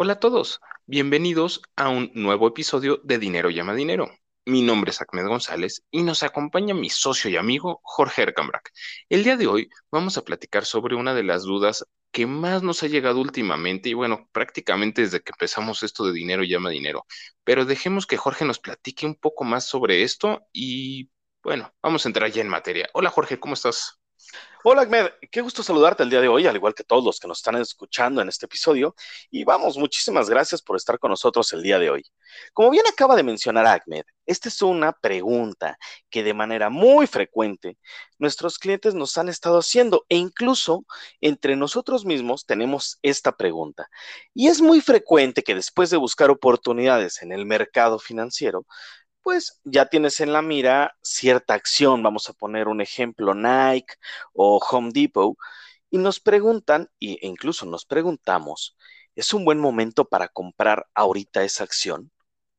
Hola a todos, bienvenidos a un nuevo episodio de Dinero llama Dinero. Mi nombre es Ahmed González y nos acompaña mi socio y amigo Jorge Ercambrak. El día de hoy vamos a platicar sobre una de las dudas que más nos ha llegado últimamente y bueno, prácticamente desde que empezamos esto de Dinero llama Dinero. Pero dejemos que Jorge nos platique un poco más sobre esto y bueno, vamos a entrar ya en materia. Hola Jorge, ¿cómo estás? Hola Ahmed, qué gusto saludarte el día de hoy, al igual que todos los que nos están escuchando en este episodio. Y vamos, muchísimas gracias por estar con nosotros el día de hoy. Como bien acaba de mencionar Ahmed, esta es una pregunta que de manera muy frecuente nuestros clientes nos han estado haciendo e incluso entre nosotros mismos tenemos esta pregunta. Y es muy frecuente que después de buscar oportunidades en el mercado financiero, pues ya tienes en la mira cierta acción, vamos a poner un ejemplo, Nike o Home Depot, y nos preguntan, e incluso nos preguntamos, ¿es un buen momento para comprar ahorita esa acción?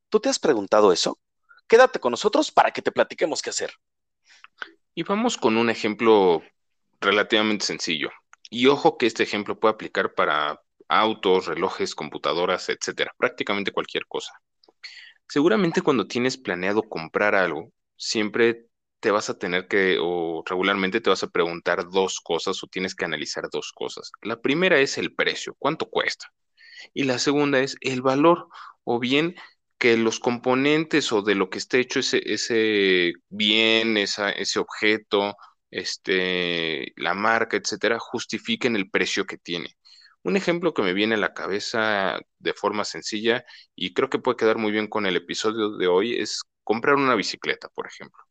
¿Tú te has preguntado eso? Quédate con nosotros para que te platiquemos qué hacer. Y vamos con un ejemplo relativamente sencillo. Y ojo que este ejemplo puede aplicar para autos, relojes, computadoras, etcétera, prácticamente cualquier cosa. Seguramente cuando tienes planeado comprar algo, siempre te vas a tener que, o regularmente te vas a preguntar dos cosas o tienes que analizar dos cosas. La primera es el precio, cuánto cuesta. Y la segunda es el valor, o bien que los componentes o de lo que esté hecho ese, ese bien, ese objeto, este, la marca, etcétera, justifiquen el precio que tiene. Un ejemplo que me viene a la cabeza de forma sencilla y creo que puede quedar muy bien con el episodio de hoy es comprar una bicicleta, por ejemplo.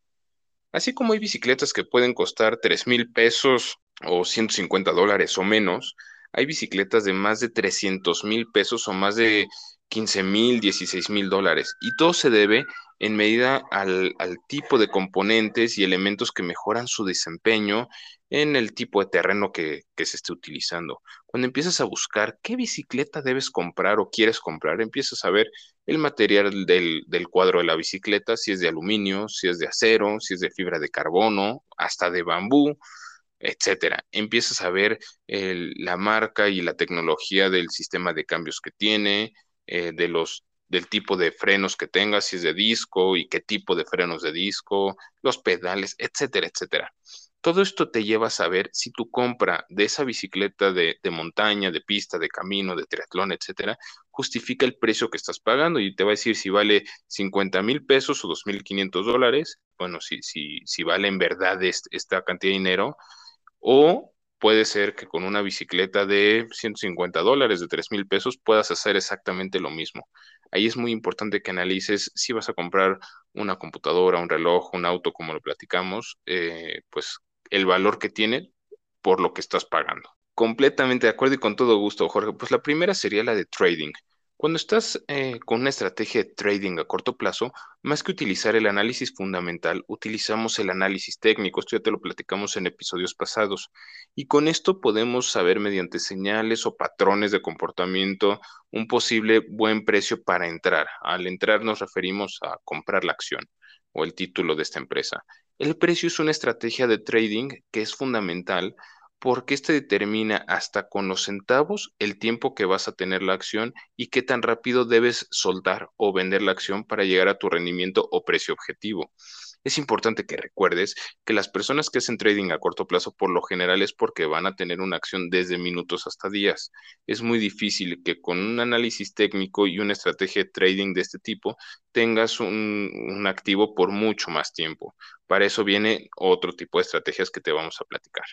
Así como hay bicicletas que pueden costar 3 mil pesos o 150 dólares o menos, hay bicicletas de más de 300 mil pesos o más de 15 mil, 16 mil dólares. Y todo se debe en medida al, tipo de componentes y elementos que mejoran su desempeño en el tipo de terreno que, se esté utilizando. Cuando empiezas a buscar qué bicicleta debes comprar o quieres comprar, empiezas a ver el material del, cuadro de la bicicleta, si es de aluminio, si es de acero, si es de fibra de carbono, hasta de bambú, etcétera. Empiezas a ver la marca y la tecnología del sistema de cambios que tiene, eh, de los del tipo de frenos que tengas, si es de disco y qué tipo de frenos de disco, los pedales, etcétera, etcétera. Todo esto te lleva a saber si tu compra de esa bicicleta de, montaña, de pista, de camino, de triatlón, etcétera, justifica el precio que estás pagando y te va a decir si vale 50 mil pesos o 2.500 dólares, bueno, si, si, si vale en verdad esta cantidad de dinero, o puede ser que con una bicicleta de 150 dólares, de 3 mil pesos, puedas hacer exactamente lo mismo. Ahí es muy importante que analices si vas a comprar una computadora, un reloj, un auto, como lo platicamos, eh, pues el valor que tiene por lo que estás pagando. Completamente de acuerdo y con todo gusto, Jorge. Pues la primera sería la de trading. Cuando estás eh, con una estrategia de trading a corto plazo, más que utilizar el análisis fundamental, utilizamos el análisis técnico. Esto ya te lo platicamos en episodios pasados. Y con esto podemos saber mediante señales o patrones de comportamiento un posible buen precio para entrar. Al entrar nos referimos a comprar la acción o el título de esta empresa. El precio es una estrategia de trading que es fundamental porque este determina hasta con los centavos el tiempo que vas a tener la acción y qué tan rápido debes soltar o vender la acción para llegar a tu rendimiento o precio objetivo. Es importante que recuerdes que las personas que hacen trading a corto plazo por lo general es porque van a tener una acción desde minutos hasta días. Es muy difícil que con un análisis técnico y una estrategia de trading de este tipo tengas un, activo por mucho más tiempo. Para eso viene otro tipo de estrategias que te vamos a platicar.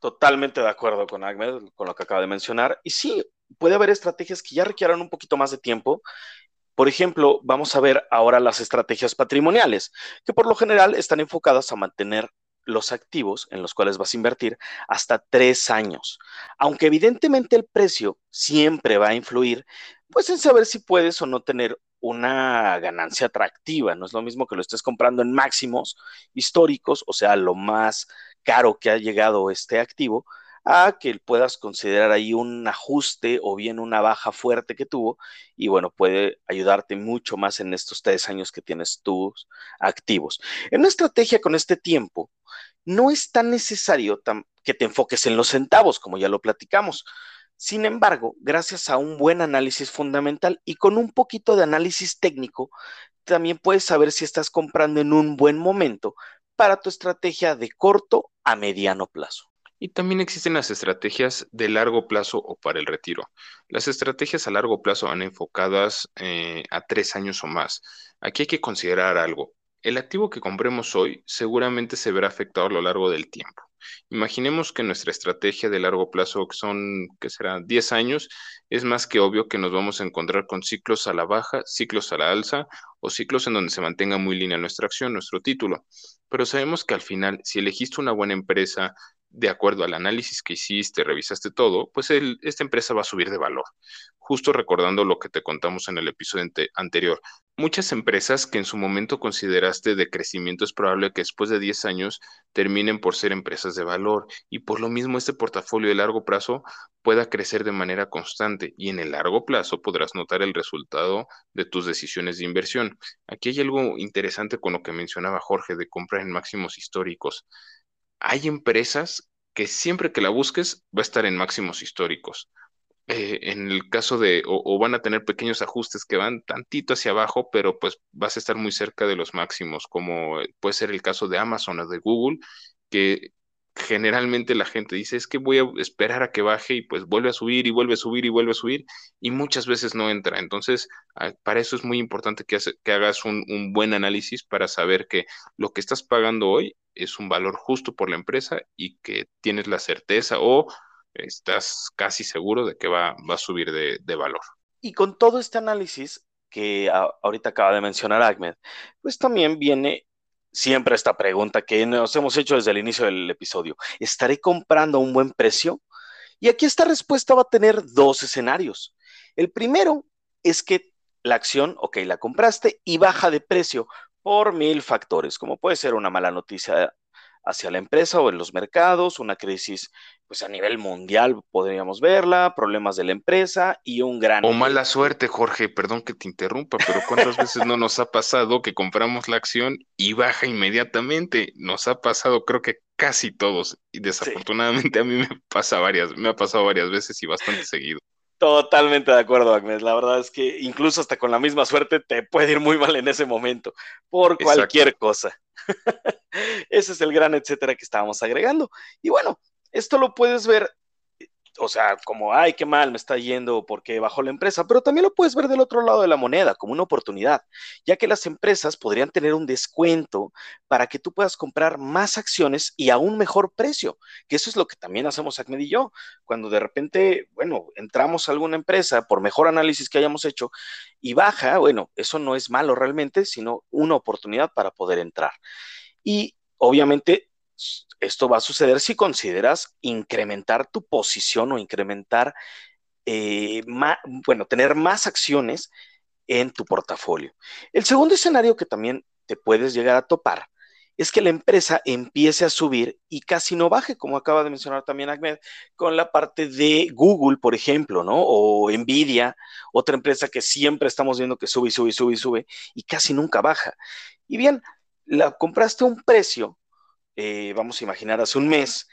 Totalmente de acuerdo con Ahmed, con lo que acaba de mencionar. Y sí, puede haber estrategias que ya requieran un poquito más de tiempo. Por ejemplo, vamos a ver ahora las estrategias patrimoniales, que por lo general están enfocadas a mantener los activos en los cuales vas a invertir hasta tres años. Aunque evidentemente el precio siempre va a influir, pues en saber si puedes o no tener una ganancia atractiva. No es lo mismo que lo estés comprando en máximos históricos, o sea, lo más caro que ha llegado este activo, a que puedas considerar ahí un ajuste o bien una baja fuerte que tuvo y bueno, puede ayudarte mucho más en estos tres años que tienes tus activos. En una estrategia con este tiempo, no es tan necesario que te enfoques en los centavos, como ya lo platicamos. Sin embargo, gracias a un buen análisis fundamental y con un poquito de análisis técnico, también puedes saber si estás comprando en un buen momento para tu estrategia de corto a mediano plazo. Y también existen las estrategias de largo plazo o para el retiro. Las estrategias a largo plazo van enfocadas eh, a tres años o más. Aquí hay que considerar algo. El activo que compremos hoy seguramente se verá afectado a lo largo del tiempo. Imaginemos que nuestra estrategia de largo plazo, que son, que será 10 años, es más que obvio que nos vamos a encontrar con ciclos a la baja, ciclos a la alza o ciclos en donde se mantenga muy línea nuestra acción, nuestro título. Pero sabemos que al final, si elegiste una buena empresa, de acuerdo al análisis que hiciste, revisaste todo, pues esta empresa va a subir de valor. Justo recordando lo que te contamos en el episodio anterior. Muchas empresas que en su momento consideraste de crecimiento es probable que después de 10 años terminen por ser empresas de valor y por lo mismo este portafolio de largo plazo pueda crecer de manera constante y en el largo plazo podrás notar el resultado de tus decisiones de inversión. Aquí hay algo interesante con lo que mencionaba Jorge de comprar en máximos históricos hay empresas que siempre que la busques va a estar en máximos históricos. Eh, en el caso de, o, van a tener pequeños ajustes que van tantito hacia abajo, pero pues vas a estar muy cerca de los máximos, como puede ser el caso de Amazon o de Google, que generalmente la gente dice, es que voy a esperar a que baje y pues vuelve a subir y vuelve a subir y vuelve a subir y muchas veces no entra. Entonces, ah, para eso es muy importante que, hagas un, buen análisis para saber que lo que estás pagando hoy es un valor justo por la empresa y que tienes la certeza o estás casi seguro de que va, va a subir de, de valor. Y con todo este análisis que ahorita acaba de mencionar Ahmed, pues también viene siempre esta pregunta que nos hemos hecho desde el inicio del episodio. ¿Estaré comprando a un buen precio? Y aquí esta respuesta va a tener dos escenarios. El primero es que la acción, ok, la compraste y baja de precio por mil factores, como puede ser una mala noticia hacia la empresa o en los mercados, una crisis pues a nivel mundial podríamos verla, problemas de la empresa y un gran... O mala suerte, Jorge, perdón que te interrumpa, pero ¿cuántas veces no nos ha pasado que compramos la acción y baja inmediatamente? Nos ha pasado creo que casi todos y desafortunadamente a mí me pasa varias, me ha pasado varias veces y bastante seguido. Totalmente de acuerdo, Agnes. La verdad es que incluso hasta con la misma suerte te puede ir muy mal en ese momento, por cualquier cosa. Ese es el gran etcétera que estábamos agregando. Y bueno, esto lo puedes ver, o sea, como, ay, qué mal me está yendo porque bajó la empresa, pero también lo puedes ver del otro lado de la moneda, como una oportunidad, ya que las empresas podrían tener un descuento para que tú puedas comprar más acciones y a un mejor precio, que eso es lo que también hacemos Acmed y yo, cuando de repente, bueno, entramos a alguna empresa por mejor análisis que hayamos hecho y baja, bueno, eso no es malo realmente, sino una oportunidad para poder entrar. Y obviamente esto va a suceder si consideras incrementar tu posición o incrementar, eh, bueno, tener más acciones en tu portafolio. El segundo escenario que también te puedes llegar a topar es que la empresa empiece a subir y casi no baje, como acaba de mencionar también Ahmed, con la parte de Google, por ejemplo, ¿no? O Nvidia, otra empresa que siempre estamos viendo que sube sube sube y sube y casi nunca baja. Y bien, la compraste a un precio eh, vamos a imaginar, hace un mes,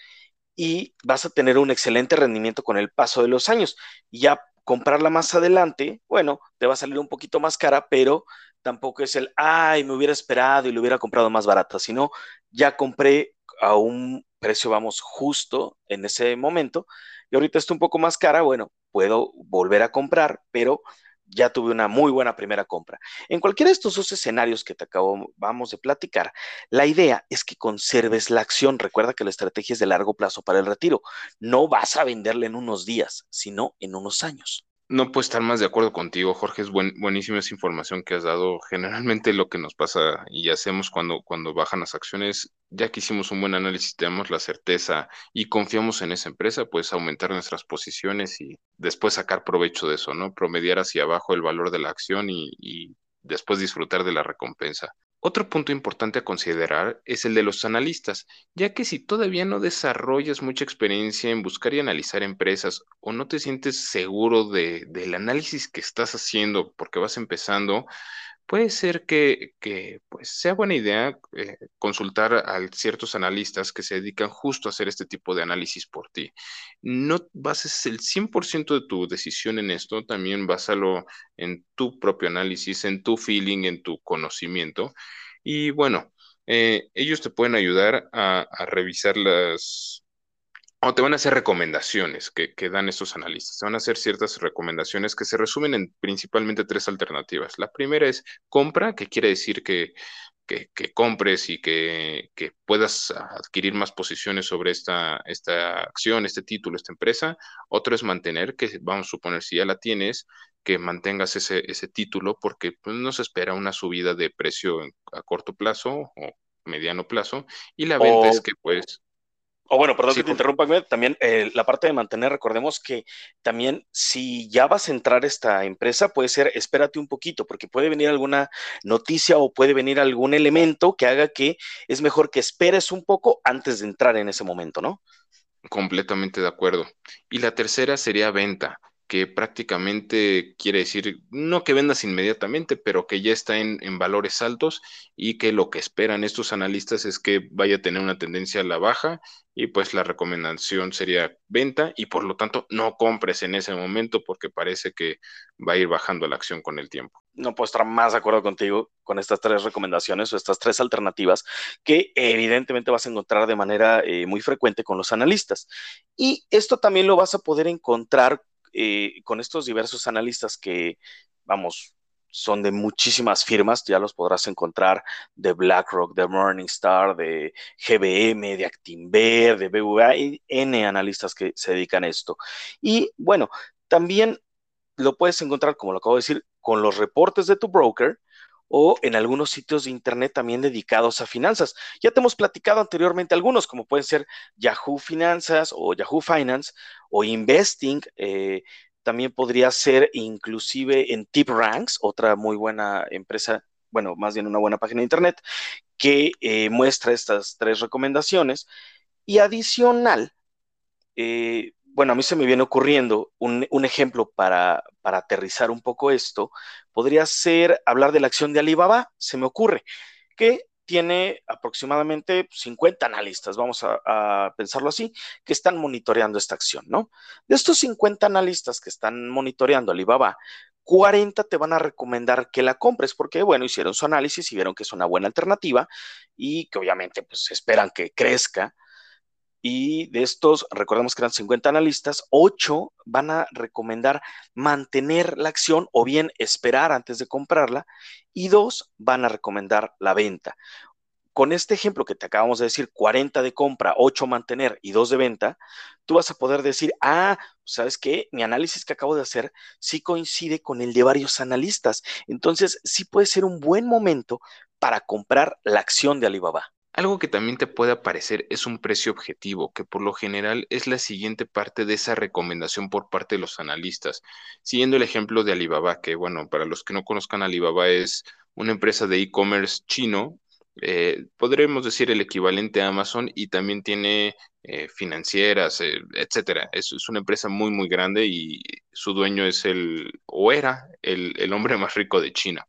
y vas a tener un excelente rendimiento con el paso de los años. Ya comprarla más adelante, bueno, te va a salir un poquito más cara, pero tampoco es el, ay, me hubiera esperado y lo hubiera comprado más barata, sino ya compré a un precio, vamos, justo en ese momento, y ahorita está un poco más cara, bueno, puedo volver a comprar, pero ya tuve una muy buena primera compra. En cualquiera de estos dos escenarios que te acabamos de platicar, la idea es que conserves la acción. Recuerda que la estrategia es de largo plazo para el retiro. No vas a venderla en unos días, sino en unos años. No puedo estar más de acuerdo contigo, Jorge. Es buenísima esa información que has dado. Generalmente lo que nos pasa y hacemos cuando, cuando bajan las acciones, ya que hicimos un buen análisis, tenemos la certeza y confiamos en esa empresa, pues aumentar nuestras posiciones y después sacar provecho de eso, ¿no? Promediar hacia abajo el valor de la acción y, y después disfrutar de la recompensa. Otro punto importante a considerar es el de los analistas, ya que si todavía no desarrollas mucha experiencia en buscar y analizar empresas o no te sientes seguro de, del análisis que estás haciendo porque vas empezando, puede ser que, pues, sea buena idea eh, consultar a ciertos analistas que se dedican justo a hacer este tipo de análisis por ti. No bases el 100% de tu decisión en esto, también básalo en tu propio análisis, en tu feeling, en tu conocimiento. Y bueno, eh, ellos te pueden ayudar a, revisar las, o te van a hacer recomendaciones que, que, dan estos analistas. Te van a hacer ciertas recomendaciones que se resumen en principalmente tres alternativas. La primera es compra, que quiere decir que, que, compres y que, puedas adquirir más posiciones sobre esta, esta acción, este título, esta empresa. Otro es mantener, que vamos a suponer si ya la tienes, que mantengas ese, ese título porque pues, no se espera una subida de precio a corto plazo o mediano plazo. Y la venta es que pues... O bueno, perdón que te interrumpa, también eh, la parte de mantener, recordemos que también si ya vas a entrar a esta empresa, puede ser espérate un poquito, porque puede venir alguna noticia o puede venir algún elemento que haga que es mejor que esperes un poco antes de entrar en ese momento, ¿no? Completamente de acuerdo. Y la tercera sería venta que prácticamente quiere decir, no que vendas inmediatamente, pero que ya está en, valores altos y que lo que esperan estos analistas es que vaya a tener una tendencia a la baja y pues la recomendación sería venta y por lo tanto no compres en ese momento porque parece que va a ir bajando la acción con el tiempo. No puedo estar más de acuerdo contigo con estas tres recomendaciones o estas tres alternativas que evidentemente vas a encontrar de manera eh, muy frecuente con los analistas. Y esto también lo vas a poder encontrar con estos diversos analistas que, vamos, son de muchísimas firmas, ya los podrás encontrar de BlackRock, de Morningstar, de GBM, de Actinver, de BVA, y N analistas que se dedican a esto. Y bueno, también lo puedes encontrar, como lo acabo de decir, con los reportes de tu broker o en algunos sitios de Internet también dedicados a finanzas. Ya te hemos platicado anteriormente algunos, como pueden ser Yahoo Finanzas o Yahoo Finance o Investing. Eh, también podría ser inclusive en TipRanks, otra muy buena empresa, bueno, más bien una buena página de Internet, que eh, muestra estas tres recomendaciones. Y adicional, eh, bueno, a mí se me viene ocurriendo un, ejemplo para, aterrizar un poco esto, podría ser hablar de la acción de Alibaba, se me ocurre, que tiene aproximadamente 50 analistas, vamos a, a, pensarlo así, que están monitoreando esta acción, ¿no? De estos 50 analistas que están monitoreando Alibaba, 40 te van a recomendar que la compres porque, bueno, hicieron su análisis y vieron que es una buena alternativa y que obviamente pues esperan que crezca y de estos, recordemos que eran 50 analistas, 8 van a recomendar mantener la acción o bien esperar antes de comprarla y 2 van a recomendar la venta. Con este ejemplo que te acabamos de decir, 40 de compra, 8 mantener y 2 de venta, tú vas a poder decir, ah, ¿sabes qué? Mi análisis que acabo de hacer sí coincide con el de varios analistas. Entonces, sí puede ser un buen momento para comprar la acción de Alibaba. Algo que también te puede aparecer es un precio objetivo, que por lo general es la siguiente parte de esa recomendación por parte de los analistas. Siguiendo el ejemplo de Alibaba, que bueno, para los que no conozcan, Alibaba es una empresa de e-commerce chino, eh, podremos decir el equivalente a Amazon y también tiene eh, financieras, eh, etcétera. Es, una empresa muy, muy grande y su dueño es el, o era, el hombre más rico de China.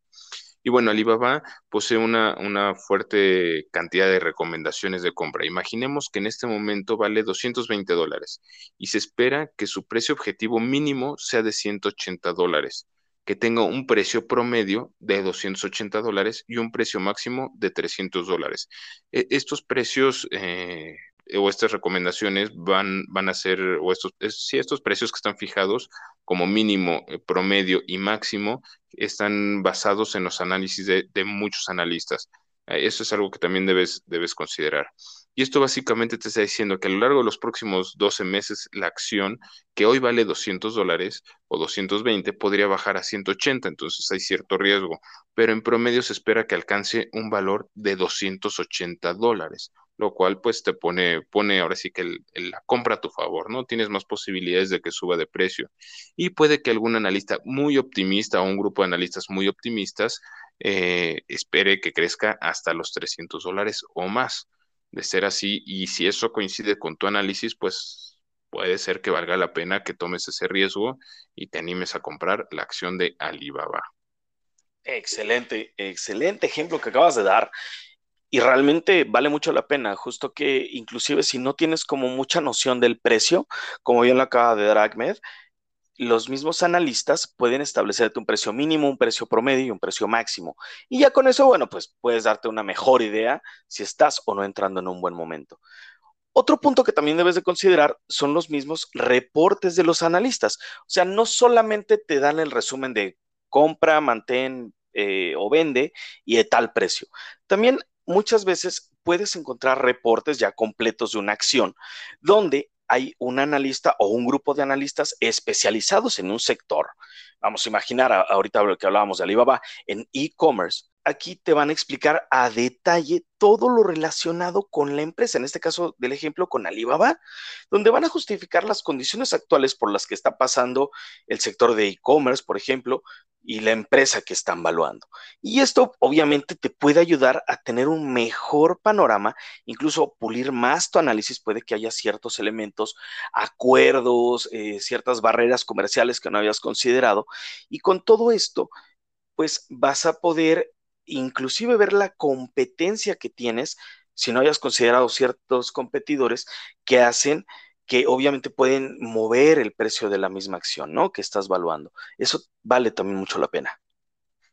Y bueno, Alibaba posee una, una, fuerte cantidad de recomendaciones de compra. Imaginemos que en este momento vale 220 dólares y se espera que su precio objetivo mínimo sea de 180 dólares, que tenga un precio promedio de 280 dólares y un precio máximo de 300 dólares. E, estos precios eh, o estas recomendaciones van, van a ser, o estos, si estos precios que están fijados como mínimo, eh, promedio y máximo, están basados en los análisis de, muchos analistas. Eh, eso es algo que también debes, debes considerar. Y esto básicamente te está diciendo que a lo largo de los próximos 12 meses, la acción que hoy vale 200 dólares o 220 podría bajar a 180, entonces hay cierto riesgo, pero en promedio se espera que alcance un valor de 280 dólares lo cual pues te pone, pone ahora sí que la compra a tu favor, ¿no? Tienes más posibilidades de que suba de precio. Y puede que algún analista muy optimista o un grupo de analistas muy optimistas eh, espere que crezca hasta los 300 dólares o más. De ser así, y si eso coincide con tu análisis, pues puede ser que valga la pena que tomes ese riesgo y te animes a comprar la acción de Alibaba. Excelente, excelente ejemplo que acabas de dar. Y realmente vale mucho la pena, justo que inclusive si no tienes como mucha noción del precio, como bien lo acaba de dar Ahmed, los mismos analistas pueden establecerte un precio mínimo, un precio promedio y un precio máximo. Y ya con eso, bueno, pues puedes darte una mejor idea si estás o no entrando en un buen momento. Otro punto que también debes de considerar son los mismos reportes de los analistas. O sea, no solamente te dan el resumen de compra, mantén eh, o vende y de tal precio. También muchas veces puedes encontrar reportes ya completos de una acción donde hay un analista o un grupo de analistas especializados en un sector. Vamos a imaginar ahorita que hablábamos de Alibaba en e-commerce aquí te van a explicar a detalle todo lo relacionado con la empresa, en este caso del ejemplo con Alibaba, donde van a justificar las condiciones actuales por las que está pasando el sector de e-commerce, por ejemplo, y la empresa que están valuando. Y esto obviamente te puede ayudar a tener un mejor panorama, incluso pulir más tu análisis, puede que haya ciertos elementos, acuerdos, eh, ciertas barreras comerciales que no habías considerado, y con todo esto, pues vas a poder inclusive ver la competencia que tienes, si no hayas considerado ciertos competidores que hacen que obviamente pueden mover el precio de la misma acción, ¿no? Que estás valuando. Eso vale también mucho la pena.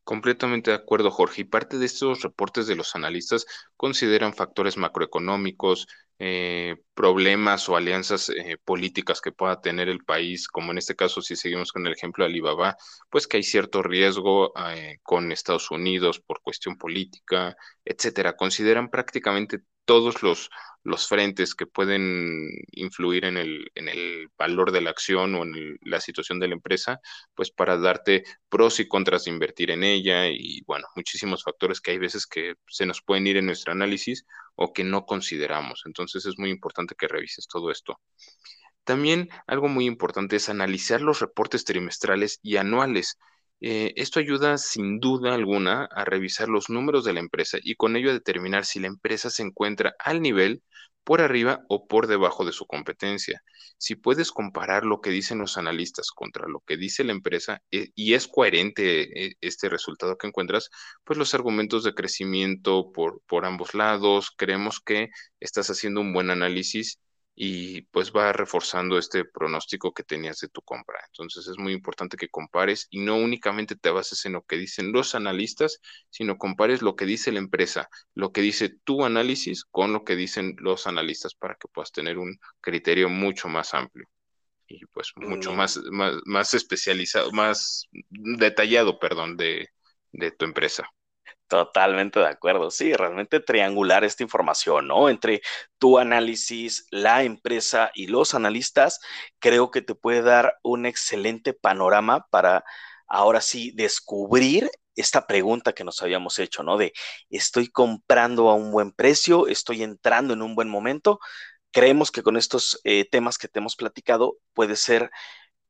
Completamente de acuerdo, Jorge. Y parte de estos reportes de los analistas consideran factores macroeconómicos, eh, problemas o alianzas eh, políticas que pueda tener el país, como en este caso, si seguimos con el ejemplo de Alibaba, pues que hay cierto riesgo eh, con Estados Unidos por cuestión política, etcétera. Consideran prácticamente todos los, los frentes que pueden influir en el, en el valor de la acción o en la situación de la empresa, pues para darte pros y contras de invertir en ella y bueno, muchísimos factores que hay veces que se nos pueden ir en nuestro análisis o que no consideramos. Entonces es muy importante que revises todo esto. También algo muy importante es analizar los reportes trimestrales y anuales. Eh, esto ayuda sin duda alguna a revisar los números de la empresa y con ello a determinar si la empresa se encuentra al nivel, por arriba o por debajo de su competencia. Si puedes comparar lo que dicen los analistas contra lo que dice la empresa eh, y es coherente eh, este resultado que encuentras, pues los argumentos de crecimiento por, por ambos lados, creemos que estás haciendo un buen análisis y pues va reforzando este pronóstico que tenías de tu compra. Entonces es muy importante que compares y no únicamente te bases en lo que dicen los analistas, sino compares lo que dice la empresa, lo que dice tu análisis con lo que dicen los analistas para que puedas tener un criterio mucho más amplio y pues mucho mm. más, más, especializado, más detallado, perdón, de, de tu empresa. Totalmente de acuerdo. Sí, realmente triangular esta información, ¿no? Entre tu análisis, la empresa y los analistas, creo que te puede dar un excelente panorama para ahora sí descubrir esta pregunta que nos habíamos hecho, ¿no? De, ¿estoy comprando a un buen precio? ¿Estoy entrando en un buen momento? Creemos que con estos eh, temas que te hemos platicado puede ser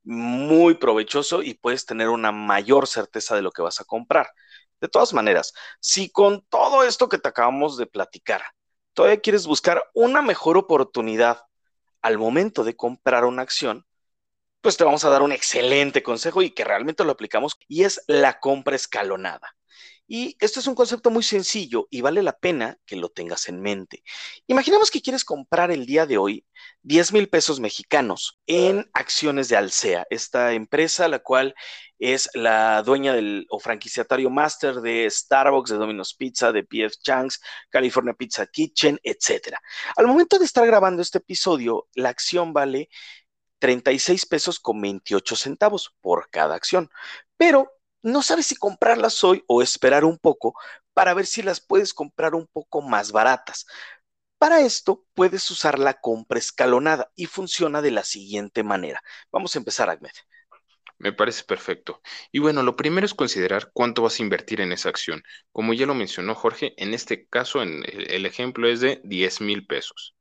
muy provechoso y puedes tener una mayor certeza de lo que vas a comprar. De todas maneras, si con todo esto que te acabamos de platicar, todavía quieres buscar una mejor oportunidad al momento de comprar una acción, pues te vamos a dar un excelente consejo y que realmente lo aplicamos y es la compra escalonada. Y esto es un concepto muy sencillo y vale la pena que lo tengas en mente. Imaginemos que quieres comprar el día de hoy 10 mil pesos mexicanos en acciones de Alsea, esta empresa la cual es la dueña del o franquiciatario máster de Starbucks, de Domino's Pizza, de PF Chang's, California Pizza Kitchen, etc. Al momento de estar grabando este episodio, la acción vale 36 pesos con 28 centavos por cada acción. Pero no sabes si comprarlas hoy o esperar un poco para ver si las puedes comprar un poco más baratas. Para esto puedes usar la compra escalonada y funciona de la siguiente manera. Vamos a empezar, Ahmed. Me parece perfecto. Y bueno, lo primero es considerar cuánto vas a invertir en esa acción. Como ya lo mencionó Jorge, en este caso el ejemplo es de 10 mil pesos.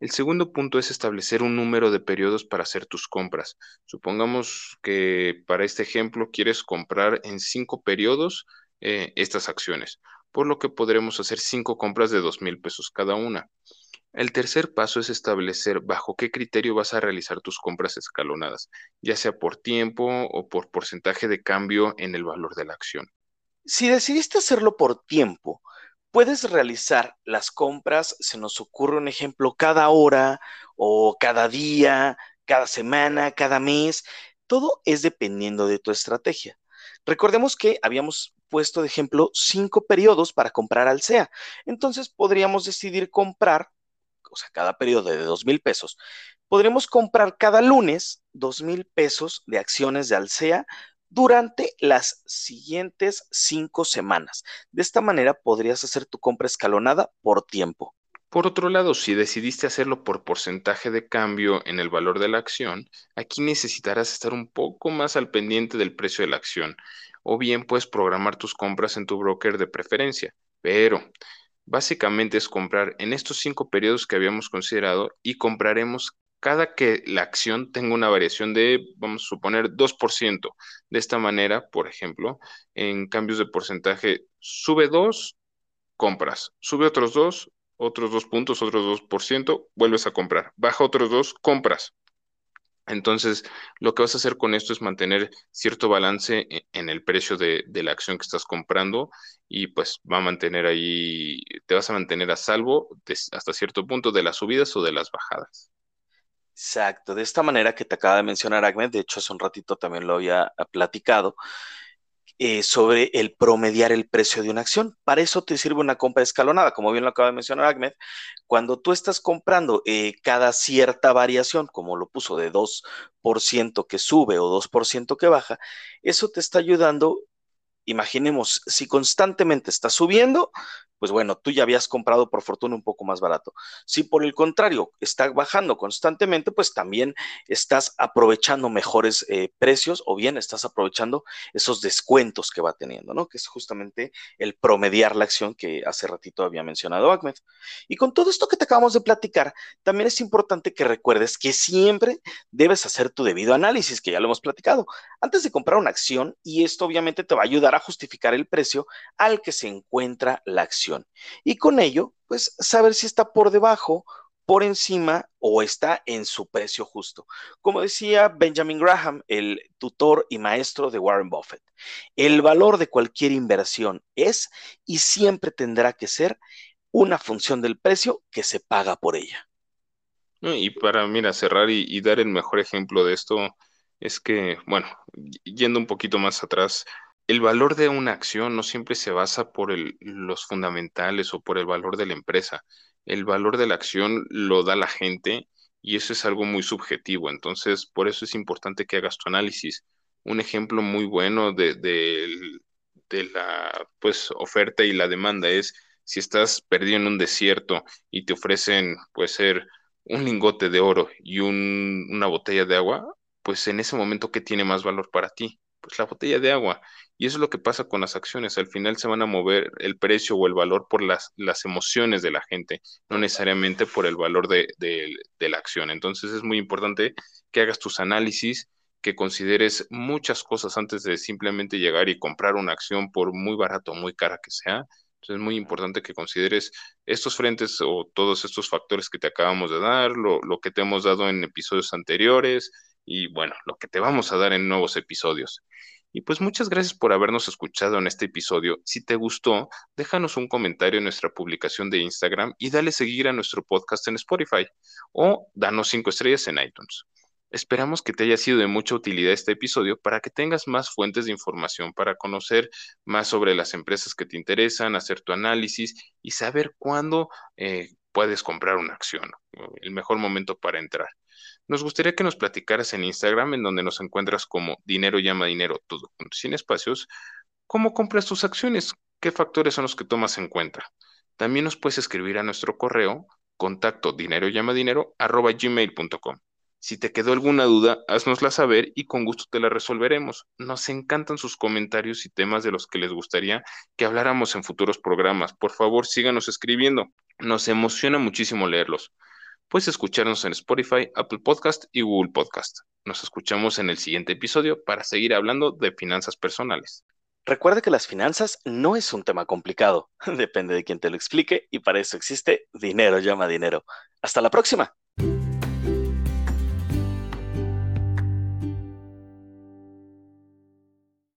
El segundo punto es establecer un número de periodos para hacer tus compras. Supongamos que para este ejemplo quieres comprar en cinco periodos eh, estas acciones, por lo que podremos hacer cinco compras de dos mil pesos cada una. El tercer paso es establecer bajo qué criterio vas a realizar tus compras escalonadas, ya sea por tiempo o por porcentaje de cambio en el valor de la acción. Si decidiste hacerlo por tiempo, puedes realizar las compras, se nos ocurre un ejemplo, cada hora o cada día, cada semana, cada mes. Todo es dependiendo de tu estrategia. Recordemos que habíamos puesto de ejemplo cinco periodos para comprar al SEA. Entonces podríamos decidir comprar, o sea, cada periodo de dos mil pesos. Podremos comprar cada lunes dos mil pesos de acciones de Alsea durante las siguientes cinco semanas. De esta manera podrías hacer tu compra escalonada por tiempo. Por otro lado, si decidiste hacerlo por porcentaje de cambio en el valor de la acción, aquí necesitarás estar un poco más al pendiente del precio de la acción, o bien puedes programar tus compras en tu broker de preferencia, pero básicamente es comprar en estos cinco periodos que habíamos considerado y compraremos cada que la acción tenga una variación de, vamos a suponer, 2%. De esta manera, por ejemplo, en cambios de porcentaje, sube 2, compras, sube otros 2, otros 2 puntos, otros 2%, vuelves a comprar, baja otros 2, compras. Entonces, lo que vas a hacer con esto es mantener cierto balance e, en el precio de, de, la acción que estás comprando y pues va a mantener ahí, te vas a mantener a salvo hasta cierto punto de las subidas o de las bajadas. Exacto, de esta manera que te acaba de mencionar Ahmed, de hecho hace un ratito también lo había ah, platicado, eh, sobre el promediar el precio de una acción. Para eso te sirve una compra escalonada, como bien lo acaba de mencionar Ahmed. Cuando tú estás comprando eh, cada cierta variación, como lo puso de 2% que sube o 2% que baja, eso te está ayudando imaginemos, si constantemente está subiendo, pues bueno, tú ya habías comprado por fortuna un poco más barato. Si por el contrario está bajando constantemente, pues también estás aprovechando mejores eh, precios o bien estás aprovechando esos descuentos que va teniendo, ¿no? Que es justamente el promediar la acción que hace ratito había mencionado Ahmed. Y con todo esto que te acabamos de platicar, también es importante que recuerdes que siempre debes hacer tu debido análisis, que ya lo hemos platicado, antes de comprar una acción y esto obviamente te va a ayudar a justificar el precio al que se encuentra la acción y con ello, pues saber si está por debajo, por encima o está en su precio justo. Como decía Benjamin Graham, el tutor y maestro de Warren Buffett, el valor de cualquier inversión es y siempre tendrá que ser una función del precio que se paga por ella. Y para, mira, cerrar y, y dar el mejor ejemplo de esto es que, bueno, yendo un poquito más atrás, el valor de una acción no siempre se basa por los fundamentales o por el valor de la empresa. El valor de la acción lo da la gente y eso es algo muy subjetivo. Entonces, por eso es importante que hagas tu análisis. Un ejemplo muy bueno de, la pues, oferta y la demanda es si estás perdido en un desierto y te ofrecen, puede ser, un lingote de oro y una botella de agua, pues en ese momento, ¿qué tiene más valor para ti? Pues la botella de agua. Y eso es lo que pasa con las acciones. Al final se van a mover el precio o el valor por las, las emociones de la gente, no necesariamente por el valor de, de la acción. Entonces es muy importante que hagas tus análisis, que consideres muchas cosas antes de simplemente llegar y comprar una acción por muy barato o muy cara que sea. Entonces es muy importante que consideres estos frentes o todos estos factores que te acabamos de dar, lo, lo, que te hemos dado en episodios anteriores y bueno, lo que te vamos a dar en nuevos episodios. Y pues muchas gracias por habernos escuchado en este episodio. Si te gustó, déjanos un comentario en nuestra publicación de Instagram y dale seguir a nuestro podcast en Spotify o danos cinco estrellas en iTunes. Esperamos que te haya sido de mucha utilidad este episodio para que tengas más fuentes de información para conocer más sobre las empresas que te interesan, hacer tu análisis y saber cuándo eh, puedes comprar una acción, el mejor momento para entrar. Nos gustaría que nos platicaras en Instagram, en donde nos encuentras como Dinero llama dinero, todo sin espacios, cómo compras tus acciones, qué factores son los que tomas en cuenta. También nos puedes escribir a nuestro correo contacto dinero llama dinero arroba gmail.com. Si te quedó alguna duda, haznosla saber y con gusto te la resolveremos. Nos encantan sus comentarios y temas de los que les gustaría que habláramos en futuros programas. Por favor, síganos escribiendo. Nos emociona muchísimo leerlos. Puedes escucharnos en Spotify, Apple Podcast y Google Podcast. Nos escuchamos en el siguiente episodio para seguir hablando de finanzas personales. Recuerda que las finanzas no es un tema complicado, depende de quien te lo explique y para eso existe Dinero llama dinero. Hasta la próxima.